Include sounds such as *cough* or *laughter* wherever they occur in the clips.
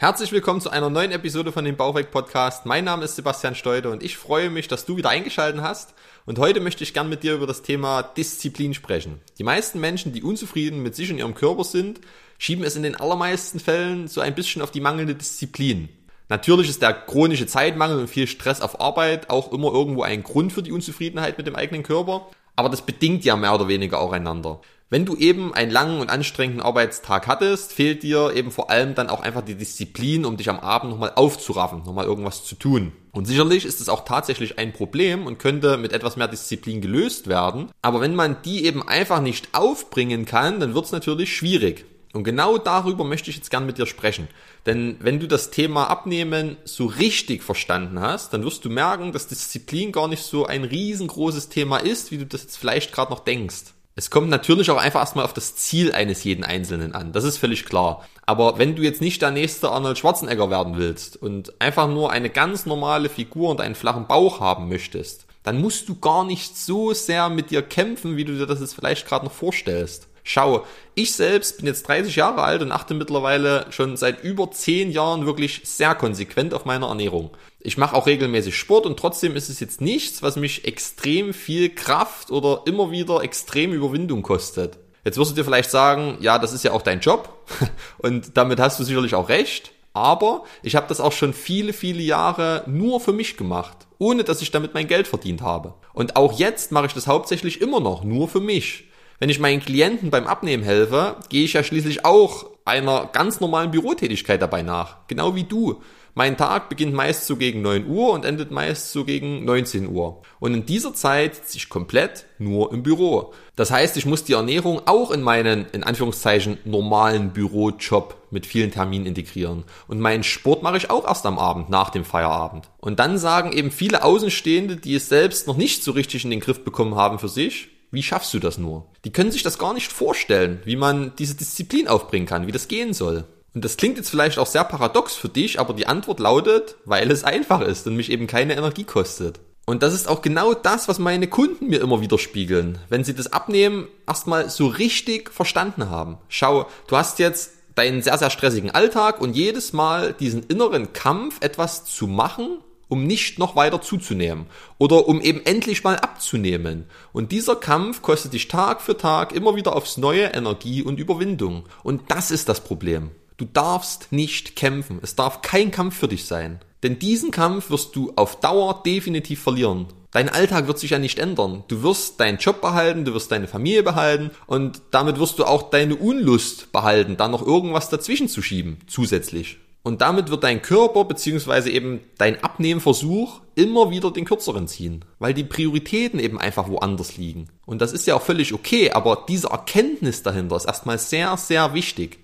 Herzlich willkommen zu einer neuen Episode von dem Bauchweg Podcast. Mein Name ist Sebastian Steude und ich freue mich, dass du wieder eingeschaltet hast. Und heute möchte ich gern mit dir über das Thema Disziplin sprechen. Die meisten Menschen, die unzufrieden mit sich und ihrem Körper sind, schieben es in den allermeisten Fällen so ein bisschen auf die mangelnde Disziplin. Natürlich ist der chronische Zeitmangel und viel Stress auf Arbeit auch immer irgendwo ein Grund für die Unzufriedenheit mit dem eigenen Körper, aber das bedingt ja mehr oder weniger auch einander. Wenn du eben einen langen und anstrengenden Arbeitstag hattest, fehlt dir eben vor allem dann auch einfach die Disziplin, um dich am Abend nochmal aufzuraffen, nochmal irgendwas zu tun. Und sicherlich ist es auch tatsächlich ein Problem und könnte mit etwas mehr Disziplin gelöst werden. Aber wenn man die eben einfach nicht aufbringen kann, dann wird es natürlich schwierig. Und genau darüber möchte ich jetzt gern mit dir sprechen. Denn wenn du das Thema Abnehmen so richtig verstanden hast, dann wirst du merken, dass Disziplin gar nicht so ein riesengroßes Thema ist, wie du das jetzt vielleicht gerade noch denkst. Es kommt natürlich auch einfach erstmal auf das Ziel eines jeden Einzelnen an. Das ist völlig klar. Aber wenn du jetzt nicht der nächste Arnold Schwarzenegger werden willst und einfach nur eine ganz normale Figur und einen flachen Bauch haben möchtest, dann musst du gar nicht so sehr mit dir kämpfen, wie du dir das jetzt vielleicht gerade noch vorstellst. Schau, ich selbst bin jetzt 30 Jahre alt und achte mittlerweile schon seit über 10 Jahren wirklich sehr konsequent auf meine Ernährung. Ich mache auch regelmäßig Sport und trotzdem ist es jetzt nichts, was mich extrem viel Kraft oder immer wieder extrem Überwindung kostet. Jetzt wirst du dir vielleicht sagen, ja, das ist ja auch dein Job *laughs* und damit hast du sicherlich auch recht. Aber ich habe das auch schon viele, viele Jahre nur für mich gemacht, ohne dass ich damit mein Geld verdient habe. Und auch jetzt mache ich das hauptsächlich immer noch nur für mich. Wenn ich meinen Klienten beim Abnehmen helfe, gehe ich ja schließlich auch einer ganz normalen Bürotätigkeit dabei nach. Genau wie du. Mein Tag beginnt meist so gegen 9 Uhr und endet meist so gegen 19 Uhr. Und in dieser Zeit sitze ich komplett nur im Büro. Das heißt, ich muss die Ernährung auch in meinen, in Anführungszeichen, normalen Bürojob mit vielen Terminen integrieren. Und meinen Sport mache ich auch erst am Abend, nach dem Feierabend. Und dann sagen eben viele Außenstehende, die es selbst noch nicht so richtig in den Griff bekommen haben für sich, wie schaffst du das nur? Die können sich das gar nicht vorstellen, wie man diese Disziplin aufbringen kann, wie das gehen soll. Und das klingt jetzt vielleicht auch sehr paradox für dich, aber die Antwort lautet, weil es einfach ist und mich eben keine Energie kostet. Und das ist auch genau das, was meine Kunden mir immer wieder spiegeln, wenn sie das Abnehmen erstmal so richtig verstanden haben. Schau, du hast jetzt deinen sehr, sehr stressigen Alltag und jedes Mal diesen inneren Kampf, etwas zu machen, um nicht noch weiter zuzunehmen oder um eben endlich mal abzunehmen. Und dieser Kampf kostet dich Tag für Tag immer wieder aufs neue Energie und Überwindung. Und das ist das Problem. Du darfst nicht kämpfen. Es darf kein Kampf für dich sein. Denn diesen Kampf wirst du auf Dauer definitiv verlieren. Dein Alltag wird sich ja nicht ändern. Du wirst deinen Job behalten, du wirst deine Familie behalten und damit wirst du auch deine Unlust behalten, da noch irgendwas dazwischen zu schieben, zusätzlich. Und damit wird dein Körper beziehungsweise eben dein Abnehmversuch immer wieder den kürzeren ziehen, weil die Prioritäten eben einfach woanders liegen. Und das ist ja auch völlig okay, aber diese Erkenntnis dahinter ist erstmal sehr, sehr wichtig.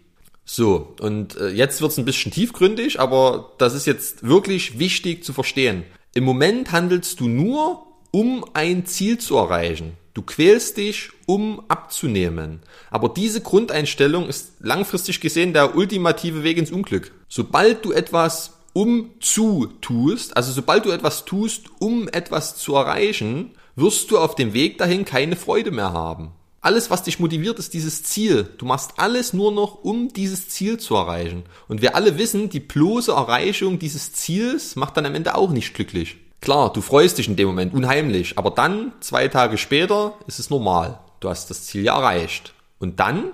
So, und äh, jetzt wird's ein bisschen tiefgründig, aber das ist jetzt wirklich wichtig zu verstehen. Im Moment handelst du nur, um ein Ziel zu erreichen. Du quälst dich, um abzunehmen. Aber diese Grundeinstellung ist langfristig gesehen der ultimative Weg ins Unglück. Sobald du etwas um zu tust, also sobald du etwas tust, um etwas zu erreichen, wirst du auf dem Weg dahin keine Freude mehr haben. Alles, was dich motiviert, ist dieses Ziel. Du machst alles nur noch, um dieses Ziel zu erreichen. Und wir alle wissen, die bloße Erreichung dieses Ziels macht dann am Ende auch nicht glücklich. Klar, du freust dich in dem Moment unheimlich, aber dann, zwei Tage später, ist es normal. Du hast das Ziel ja erreicht. Und dann?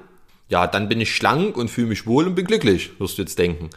Ja, dann bin ich schlank und fühle mich wohl und bin glücklich, wirst du jetzt denken.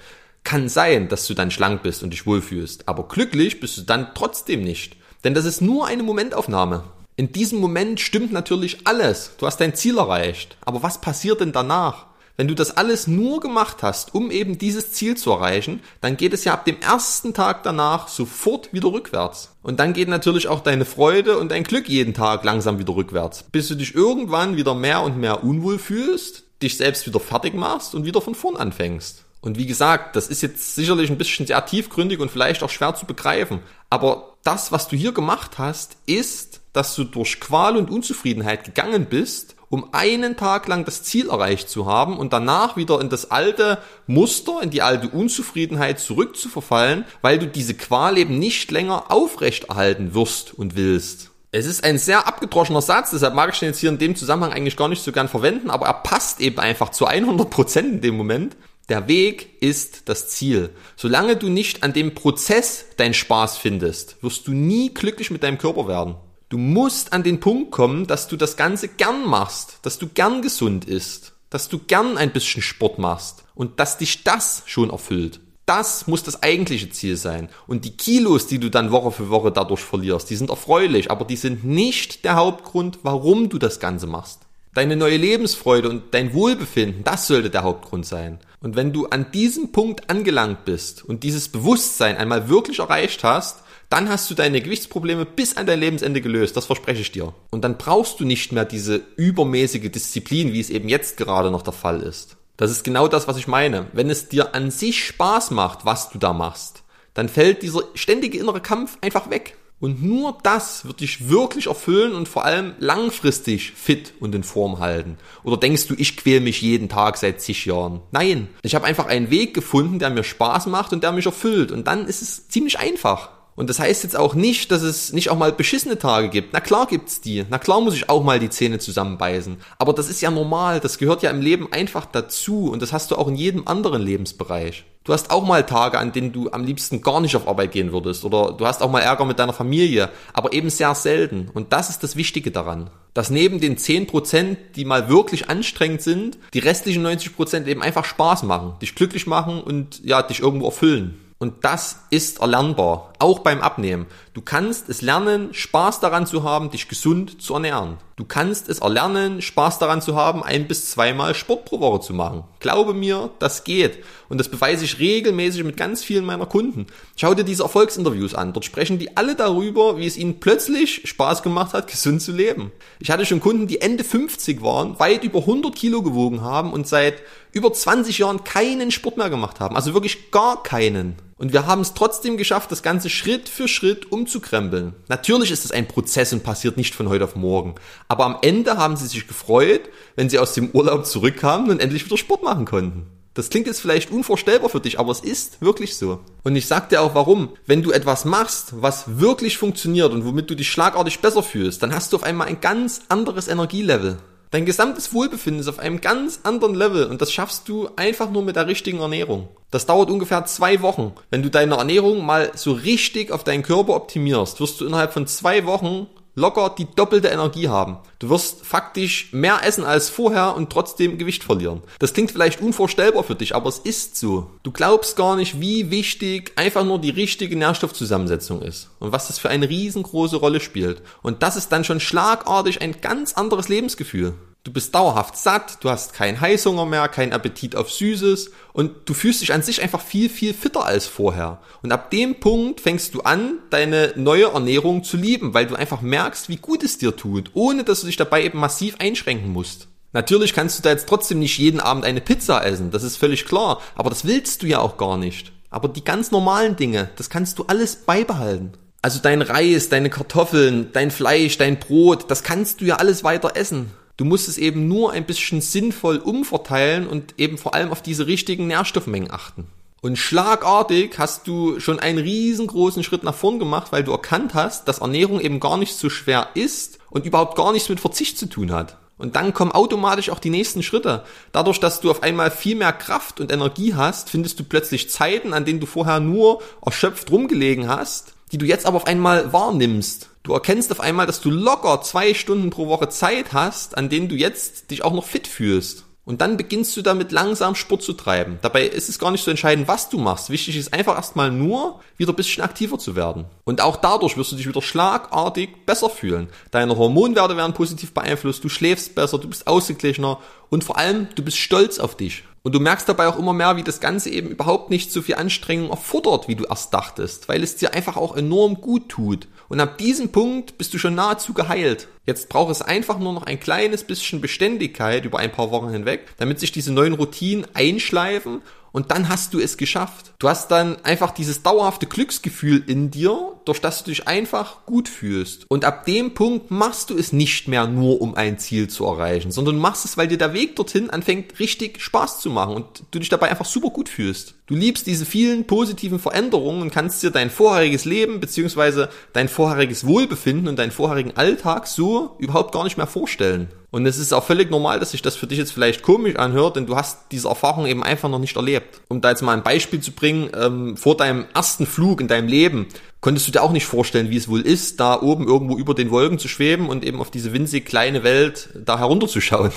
Kann sein, dass du dann schlank bist und dich wohlfühlst, aber glücklich bist du dann trotzdem nicht. Denn das ist nur eine Momentaufnahme. In diesem Moment stimmt natürlich alles. Du hast dein Ziel erreicht. Aber was passiert denn danach? Wenn du das alles nur gemacht hast, um eben dieses Ziel zu erreichen, dann geht es ja ab dem ersten Tag danach sofort wieder rückwärts. Und dann geht natürlich auch deine Freude und dein Glück jeden Tag langsam wieder rückwärts, bis du dich irgendwann wieder mehr und mehr unwohl fühlst, dich selbst wieder fertig machst und wieder von vorn anfängst. Und wie gesagt, das ist jetzt sicherlich ein bisschen sehr tiefgründig und vielleicht auch schwer zu begreifen. Aber das, was du hier gemacht hast, ist, dass du durch Qual und Unzufriedenheit gegangen bist um einen Tag lang das Ziel erreicht zu haben und danach wieder in das alte Muster, in die alte Unzufriedenheit zurückzuverfallen, weil du diese Qual eben nicht länger aufrechterhalten wirst und willst. Es ist ein sehr abgedroschener Satz, deshalb mag ich den jetzt hier in dem Zusammenhang eigentlich gar nicht so gern verwenden, aber er passt eben einfach zu 100 Prozent in dem Moment. Der Weg ist das Ziel. Solange du nicht an dem Prozess deinen Spaß findest, wirst du nie glücklich mit deinem Körper werden. Du musst an den Punkt kommen, dass du das Ganze gern machst, dass du gern gesund isst, dass du gern ein bisschen Sport machst und dass dich das schon erfüllt. Das muss das eigentliche Ziel sein. Und die Kilos, die du dann Woche für Woche dadurch verlierst, die sind erfreulich, aber die sind nicht der Hauptgrund, warum du das Ganze machst. Deine neue Lebensfreude und dein Wohlbefinden, das sollte der Hauptgrund sein. Und wenn du an diesem Punkt angelangt bist und dieses Bewusstsein einmal wirklich erreicht hast, dann hast du deine Gewichtsprobleme bis an dein Lebensende gelöst, das verspreche ich dir. Und dann brauchst du nicht mehr diese übermäßige Disziplin, wie es eben jetzt gerade noch der Fall ist. Das ist genau das, was ich meine. Wenn es dir an sich Spaß macht, was du da machst, dann fällt dieser ständige innere Kampf einfach weg. Und nur das wird dich wirklich erfüllen und vor allem langfristig fit und in Form halten. Oder denkst du, ich quäl mich jeden Tag seit zig Jahren? Nein, ich habe einfach einen Weg gefunden, der mir Spaß macht und der mich erfüllt. Und dann ist es ziemlich einfach. Und das heißt jetzt auch nicht, dass es nicht auch mal beschissene Tage gibt. Na klar gibt's die. Na klar muss ich auch mal die Zähne zusammenbeißen. Aber das ist ja normal. Das gehört ja im Leben einfach dazu. Und das hast du auch in jedem anderen Lebensbereich. Du hast auch mal Tage, an denen du am liebsten gar nicht auf Arbeit gehen würdest. Oder du hast auch mal Ärger mit deiner Familie. Aber eben sehr selten. Und das ist das Wichtige daran. Dass neben den 10%, die mal wirklich anstrengend sind, die restlichen 90% eben einfach Spaß machen. Dich glücklich machen und ja, dich irgendwo erfüllen. Und das ist erlernbar, auch beim Abnehmen. Du kannst es lernen, Spaß daran zu haben, dich gesund zu ernähren. Du kannst es erlernen, Spaß daran zu haben, ein bis zweimal Sport pro Woche zu machen. Glaube mir, das geht. Und das beweise ich regelmäßig mit ganz vielen meiner Kunden. Schau dir diese Erfolgsinterviews an. Dort sprechen die alle darüber, wie es ihnen plötzlich Spaß gemacht hat, gesund zu leben. Ich hatte schon Kunden, die Ende 50 waren, weit über 100 Kilo gewogen haben und seit über 20 Jahren keinen Sport mehr gemacht haben. Also wirklich gar keinen. Und wir haben es trotzdem geschafft, das Ganze Schritt für Schritt umzukrempeln. Natürlich ist es ein Prozess und passiert nicht von heute auf morgen. Aber am Ende haben sie sich gefreut, wenn sie aus dem Urlaub zurückkamen und endlich wieder Sport machen konnten. Das klingt jetzt vielleicht unvorstellbar für dich, aber es ist wirklich so. Und ich sag dir auch warum. Wenn du etwas machst, was wirklich funktioniert und womit du dich schlagartig besser fühlst, dann hast du auf einmal ein ganz anderes Energielevel. Dein gesamtes Wohlbefinden ist auf einem ganz anderen Level und das schaffst du einfach nur mit der richtigen Ernährung. Das dauert ungefähr zwei Wochen. Wenn du deine Ernährung mal so richtig auf deinen Körper optimierst, wirst du innerhalb von zwei Wochen locker die doppelte Energie haben. Du wirst faktisch mehr essen als vorher und trotzdem Gewicht verlieren. Das klingt vielleicht unvorstellbar für dich, aber es ist so. Du glaubst gar nicht, wie wichtig einfach nur die richtige Nährstoffzusammensetzung ist und was das für eine riesengroße Rolle spielt. Und das ist dann schon schlagartig ein ganz anderes Lebensgefühl. Du bist dauerhaft satt, du hast keinen Heißhunger mehr, keinen Appetit auf Süßes und du fühlst dich an sich einfach viel, viel fitter als vorher. Und ab dem Punkt fängst du an, deine neue Ernährung zu lieben, weil du einfach merkst, wie gut es dir tut, ohne dass du dich dabei eben massiv einschränken musst. Natürlich kannst du da jetzt trotzdem nicht jeden Abend eine Pizza essen, das ist völlig klar, aber das willst du ja auch gar nicht. Aber die ganz normalen Dinge, das kannst du alles beibehalten. Also dein Reis, deine Kartoffeln, dein Fleisch, dein Brot, das kannst du ja alles weiter essen. Du musst es eben nur ein bisschen sinnvoll umverteilen und eben vor allem auf diese richtigen Nährstoffmengen achten. Und schlagartig hast du schon einen riesengroßen Schritt nach vorn gemacht, weil du erkannt hast, dass Ernährung eben gar nicht so schwer ist und überhaupt gar nichts mit Verzicht zu tun hat. Und dann kommen automatisch auch die nächsten Schritte. Dadurch, dass du auf einmal viel mehr Kraft und Energie hast, findest du plötzlich Zeiten, an denen du vorher nur erschöpft rumgelegen hast, die du jetzt aber auf einmal wahrnimmst Du erkennst auf einmal, dass du locker zwei Stunden pro Woche Zeit hast, an denen du jetzt dich auch noch fit fühlst. Und dann beginnst du damit langsam Sport zu treiben. Dabei ist es gar nicht so entscheidend, was du machst. Wichtig ist einfach erstmal nur, wieder ein bisschen aktiver zu werden. Und auch dadurch wirst du dich wieder schlagartig besser fühlen. Deine Hormonwerte werden positiv beeinflusst, du schläfst besser, du bist ausgeglichener und vor allem, du bist stolz auf dich. Und du merkst dabei auch immer mehr, wie das Ganze eben überhaupt nicht so viel Anstrengung erfordert, wie du erst dachtest, weil es dir einfach auch enorm gut tut. Und ab diesem Punkt bist du schon nahezu geheilt. Jetzt braucht es einfach nur noch ein kleines bisschen Beständigkeit über ein paar Wochen hinweg, damit sich diese neuen Routinen einschleifen und dann hast du es geschafft. Du hast dann einfach dieses dauerhafte Glücksgefühl in dir, durch das du dich einfach gut fühlst. Und ab dem Punkt machst du es nicht mehr nur, um ein Ziel zu erreichen, sondern machst es, weil dir der Weg dorthin anfängt richtig Spaß zu machen und du dich dabei einfach super gut fühlst. Du liebst diese vielen positiven Veränderungen und kannst dir dein vorheriges Leben beziehungsweise dein vorheriges Wohlbefinden und deinen vorherigen Alltag so überhaupt gar nicht mehr vorstellen. Und es ist auch völlig normal, dass sich das für dich jetzt vielleicht komisch anhört, denn du hast diese Erfahrung eben einfach noch nicht erlebt. Um da jetzt mal ein Beispiel zu bringen, ähm, vor deinem ersten Flug in deinem Leben konntest du dir auch nicht vorstellen, wie es wohl ist, da oben irgendwo über den Wolken zu schweben und eben auf diese winzig kleine Welt da herunterzuschauen.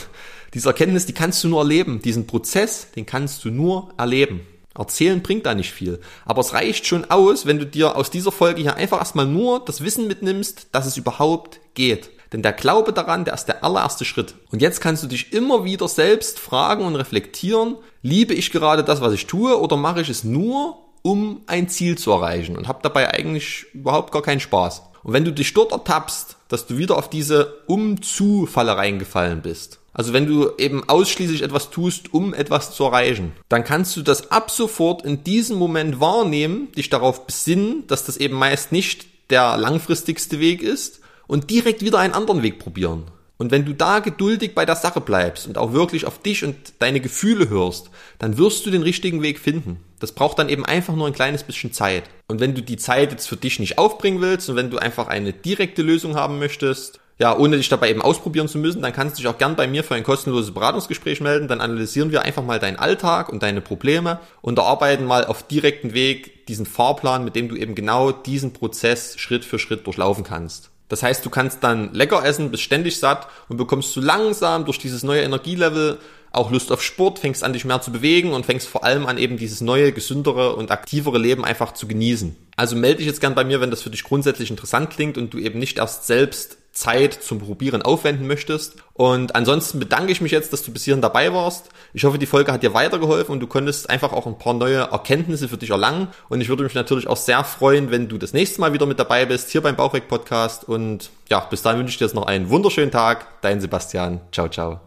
Diese Erkenntnis, die kannst du nur erleben. Diesen Prozess, den kannst du nur erleben. Erzählen bringt da nicht viel. Aber es reicht schon aus, wenn du dir aus dieser Folge hier einfach erstmal nur das Wissen mitnimmst, dass es überhaupt geht. Denn der Glaube daran, der ist der allererste Schritt. Und jetzt kannst du dich immer wieder selbst fragen und reflektieren, liebe ich gerade das, was ich tue, oder mache ich es nur, um ein Ziel zu erreichen und habe dabei eigentlich überhaupt gar keinen Spaß. Und wenn du dich dort ertappst, dass du wieder auf diese Um-zu-Falle reingefallen bist, also wenn du eben ausschließlich etwas tust, um etwas zu erreichen, dann kannst du das ab sofort in diesem Moment wahrnehmen, dich darauf besinnen, dass das eben meist nicht der langfristigste Weg ist und direkt wieder einen anderen Weg probieren. Und wenn du da geduldig bei der Sache bleibst und auch wirklich auf dich und deine Gefühle hörst, dann wirst du den richtigen Weg finden. Das braucht dann eben einfach nur ein kleines bisschen Zeit. Und wenn du die Zeit jetzt für dich nicht aufbringen willst und wenn du einfach eine direkte Lösung haben möchtest, ja, ohne dich dabei eben ausprobieren zu müssen, dann kannst du dich auch gern bei mir für ein kostenloses Beratungsgespräch melden. Dann analysieren wir einfach mal deinen Alltag und deine Probleme und erarbeiten mal auf direkten Weg diesen Fahrplan, mit dem du eben genau diesen Prozess Schritt für Schritt durchlaufen kannst. Das heißt, du kannst dann lecker essen, bist ständig satt und bekommst so langsam durch dieses neue Energielevel auch Lust auf Sport, fängst an dich mehr zu bewegen und fängst vor allem an eben dieses neue, gesündere und aktivere Leben einfach zu genießen. Also melde dich jetzt gern bei mir, wenn das für dich grundsätzlich interessant klingt und du eben nicht erst selbst Zeit zum Probieren aufwenden möchtest. Und ansonsten bedanke ich mich jetzt, dass du bis hierhin dabei warst. Ich hoffe, die Folge hat dir weitergeholfen und du konntest einfach auch ein paar neue Erkenntnisse für dich erlangen. Und ich würde mich natürlich auch sehr freuen, wenn du das nächste Mal wieder mit dabei bist, hier beim Bauchweg Podcast. Und ja, bis dahin wünsche ich dir jetzt noch einen wunderschönen Tag. Dein Sebastian. Ciao, ciao.